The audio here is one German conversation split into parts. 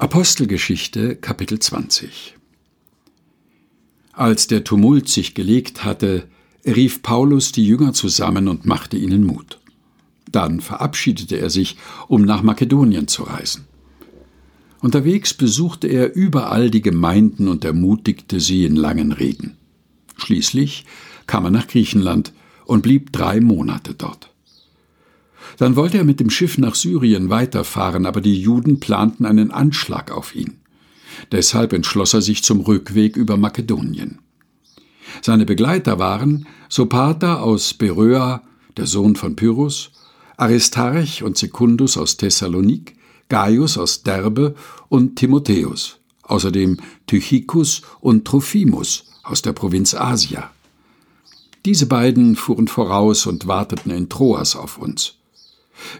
Apostelgeschichte Kapitel 20 Als der Tumult sich gelegt hatte, rief Paulus die Jünger zusammen und machte ihnen Mut. Dann verabschiedete er sich, um nach Makedonien zu reisen. Unterwegs besuchte er überall die Gemeinden und ermutigte sie in langen Reden. Schließlich kam er nach Griechenland und blieb drei Monate dort. Dann wollte er mit dem Schiff nach Syrien weiterfahren, aber die Juden planten einen Anschlag auf ihn. Deshalb entschloss er sich zum Rückweg über Makedonien. Seine Begleiter waren Sopater aus Beröa, der Sohn von Pyrrhus, Aristarch und Secundus aus Thessalonik, Gaius aus Derbe und Timotheus, außerdem Tychicus und Trophimus aus der Provinz Asia. Diese beiden fuhren voraus und warteten in Troas auf uns.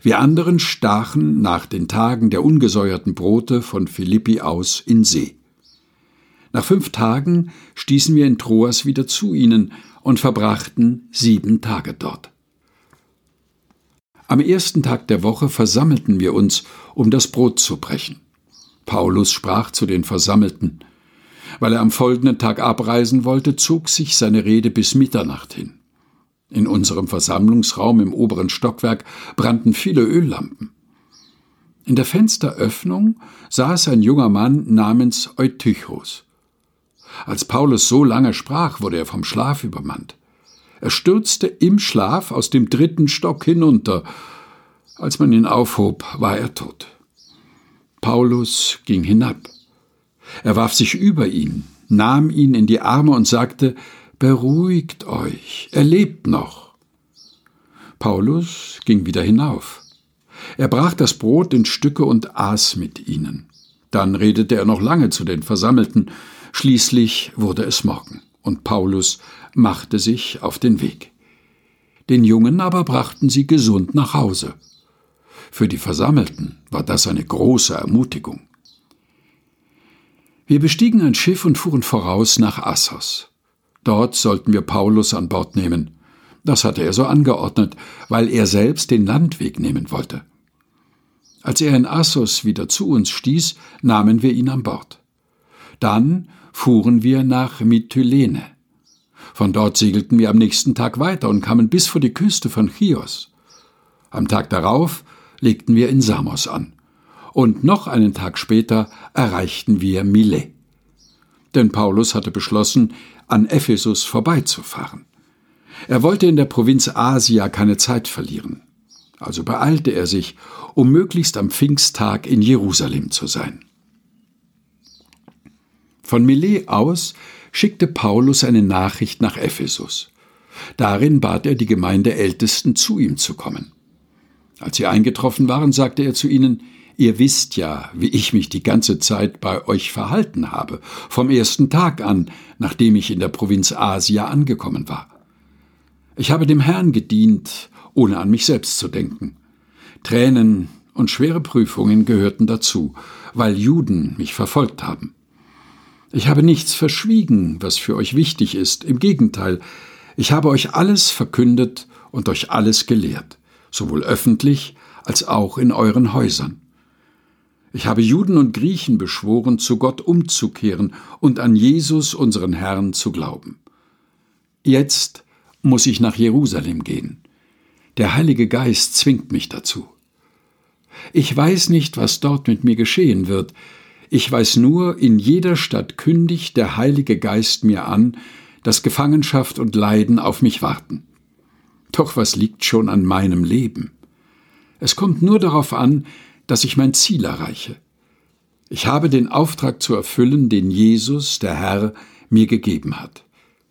Wir anderen stachen nach den Tagen der ungesäuerten Brote von Philippi aus in See. Nach fünf Tagen stießen wir in Troas wieder zu ihnen und verbrachten sieben Tage dort. Am ersten Tag der Woche versammelten wir uns, um das Brot zu brechen. Paulus sprach zu den Versammelten. Weil er am folgenden Tag abreisen wollte, zog sich seine Rede bis Mitternacht hin. In unserem Versammlungsraum im oberen Stockwerk brannten viele Öllampen. In der Fensteröffnung saß ein junger Mann namens Eutychos. Als Paulus so lange sprach, wurde er vom Schlaf übermannt. Er stürzte im Schlaf aus dem dritten Stock hinunter. Als man ihn aufhob, war er tot. Paulus ging hinab. Er warf sich über ihn, nahm ihn in die Arme und sagte, Beruhigt euch, er lebt noch. Paulus ging wieder hinauf. Er brach das Brot in Stücke und aß mit ihnen. Dann redete er noch lange zu den Versammelten, schließlich wurde es Morgen, und Paulus machte sich auf den Weg. Den Jungen aber brachten sie gesund nach Hause. Für die Versammelten war das eine große Ermutigung. Wir bestiegen ein Schiff und fuhren voraus nach Assos. Dort sollten wir Paulus an Bord nehmen. Das hatte er so angeordnet, weil er selbst den Landweg nehmen wollte. Als er in Assos wieder zu uns stieß, nahmen wir ihn an Bord. Dann fuhren wir nach Mytilene. Von dort segelten wir am nächsten Tag weiter und kamen bis vor die Küste von Chios. Am Tag darauf legten wir in Samos an. Und noch einen Tag später erreichten wir Milet denn Paulus hatte beschlossen, an Ephesus vorbeizufahren. Er wollte in der Provinz Asia keine Zeit verlieren. Also beeilte er sich, um möglichst am Pfingsttag in Jerusalem zu sein. Von Milet aus schickte Paulus eine Nachricht nach Ephesus. Darin bat er die Gemeindeältesten, zu ihm zu kommen. Als sie eingetroffen waren, sagte er zu ihnen, Ihr wisst ja, wie ich mich die ganze Zeit bei euch verhalten habe, vom ersten Tag an, nachdem ich in der Provinz Asia angekommen war. Ich habe dem Herrn gedient, ohne an mich selbst zu denken. Tränen und schwere Prüfungen gehörten dazu, weil Juden mich verfolgt haben. Ich habe nichts verschwiegen, was für euch wichtig ist, im Gegenteil, ich habe euch alles verkündet und euch alles gelehrt, sowohl öffentlich als auch in euren Häusern. Ich habe Juden und Griechen beschworen, zu Gott umzukehren und an Jesus, unseren Herrn, zu glauben. Jetzt muss ich nach Jerusalem gehen. Der Heilige Geist zwingt mich dazu. Ich weiß nicht, was dort mit mir geschehen wird. Ich weiß nur, in jeder Stadt kündigt der Heilige Geist mir an, dass Gefangenschaft und Leiden auf mich warten. Doch was liegt schon an meinem Leben? Es kommt nur darauf an, dass ich mein Ziel erreiche. Ich habe den Auftrag zu erfüllen, den Jesus, der Herr, mir gegeben hat.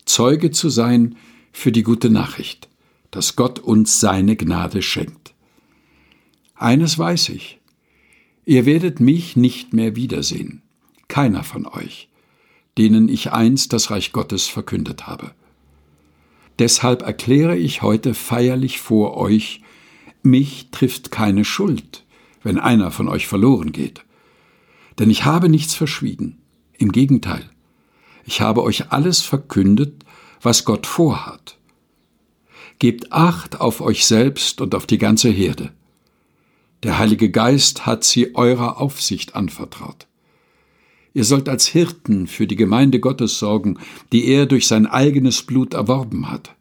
Zeuge zu sein für die gute Nachricht, dass Gott uns seine Gnade schenkt. Eines weiß ich. Ihr werdet mich nicht mehr wiedersehen. Keiner von euch, denen ich einst das Reich Gottes verkündet habe. Deshalb erkläre ich heute feierlich vor euch, mich trifft keine Schuld wenn einer von euch verloren geht. Denn ich habe nichts verschwiegen. Im Gegenteil, ich habe euch alles verkündet, was Gott vorhat. Gebt acht auf euch selbst und auf die ganze Herde. Der Heilige Geist hat sie eurer Aufsicht anvertraut. Ihr sollt als Hirten für die Gemeinde Gottes sorgen, die er durch sein eigenes Blut erworben hat.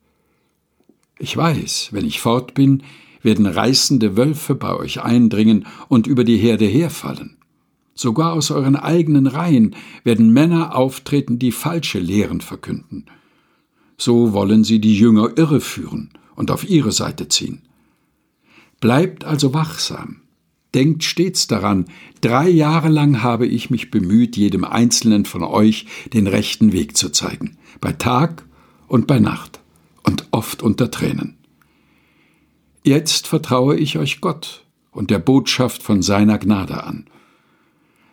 Ich weiß, wenn ich fort bin, werden reißende Wölfe bei euch eindringen und über die Herde herfallen. Sogar aus euren eigenen Reihen werden Männer auftreten, die falsche Lehren verkünden. So wollen sie die Jünger irreführen und auf ihre Seite ziehen. Bleibt also wachsam. Denkt stets daran, drei Jahre lang habe ich mich bemüht, jedem Einzelnen von euch den rechten Weg zu zeigen, bei Tag und bei Nacht und oft unter Tränen. Jetzt vertraue ich euch Gott und der Botschaft von seiner Gnade an.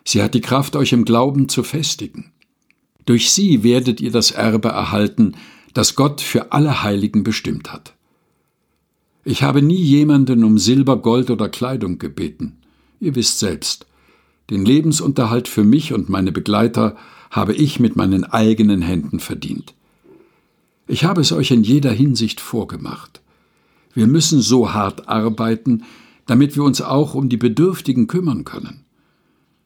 Sie hat die Kraft, euch im Glauben zu festigen. Durch sie werdet ihr das Erbe erhalten, das Gott für alle Heiligen bestimmt hat. Ich habe nie jemanden um Silber, Gold oder Kleidung gebeten. Ihr wisst selbst, den Lebensunterhalt für mich und meine Begleiter habe ich mit meinen eigenen Händen verdient. Ich habe es euch in jeder Hinsicht vorgemacht. Wir müssen so hart arbeiten, damit wir uns auch um die Bedürftigen kümmern können.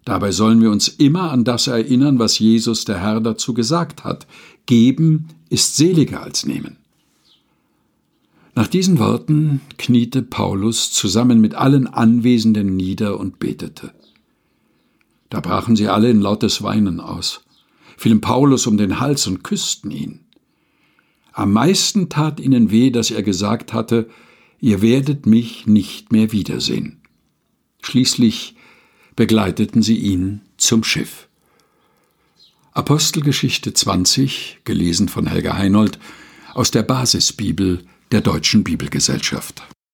Dabei sollen wir uns immer an das erinnern, was Jesus der Herr dazu gesagt hat. Geben ist seliger als nehmen. Nach diesen Worten kniete Paulus zusammen mit allen Anwesenden nieder und betete. Da brachen sie alle in lautes Weinen aus, fielen Paulus um den Hals und küssten ihn. Am meisten tat ihnen weh, dass er gesagt hatte, ihr werdet mich nicht mehr wiedersehen. Schließlich begleiteten sie ihn zum Schiff. Apostelgeschichte 20, gelesen von Helga Heinold, aus der Basisbibel der Deutschen Bibelgesellschaft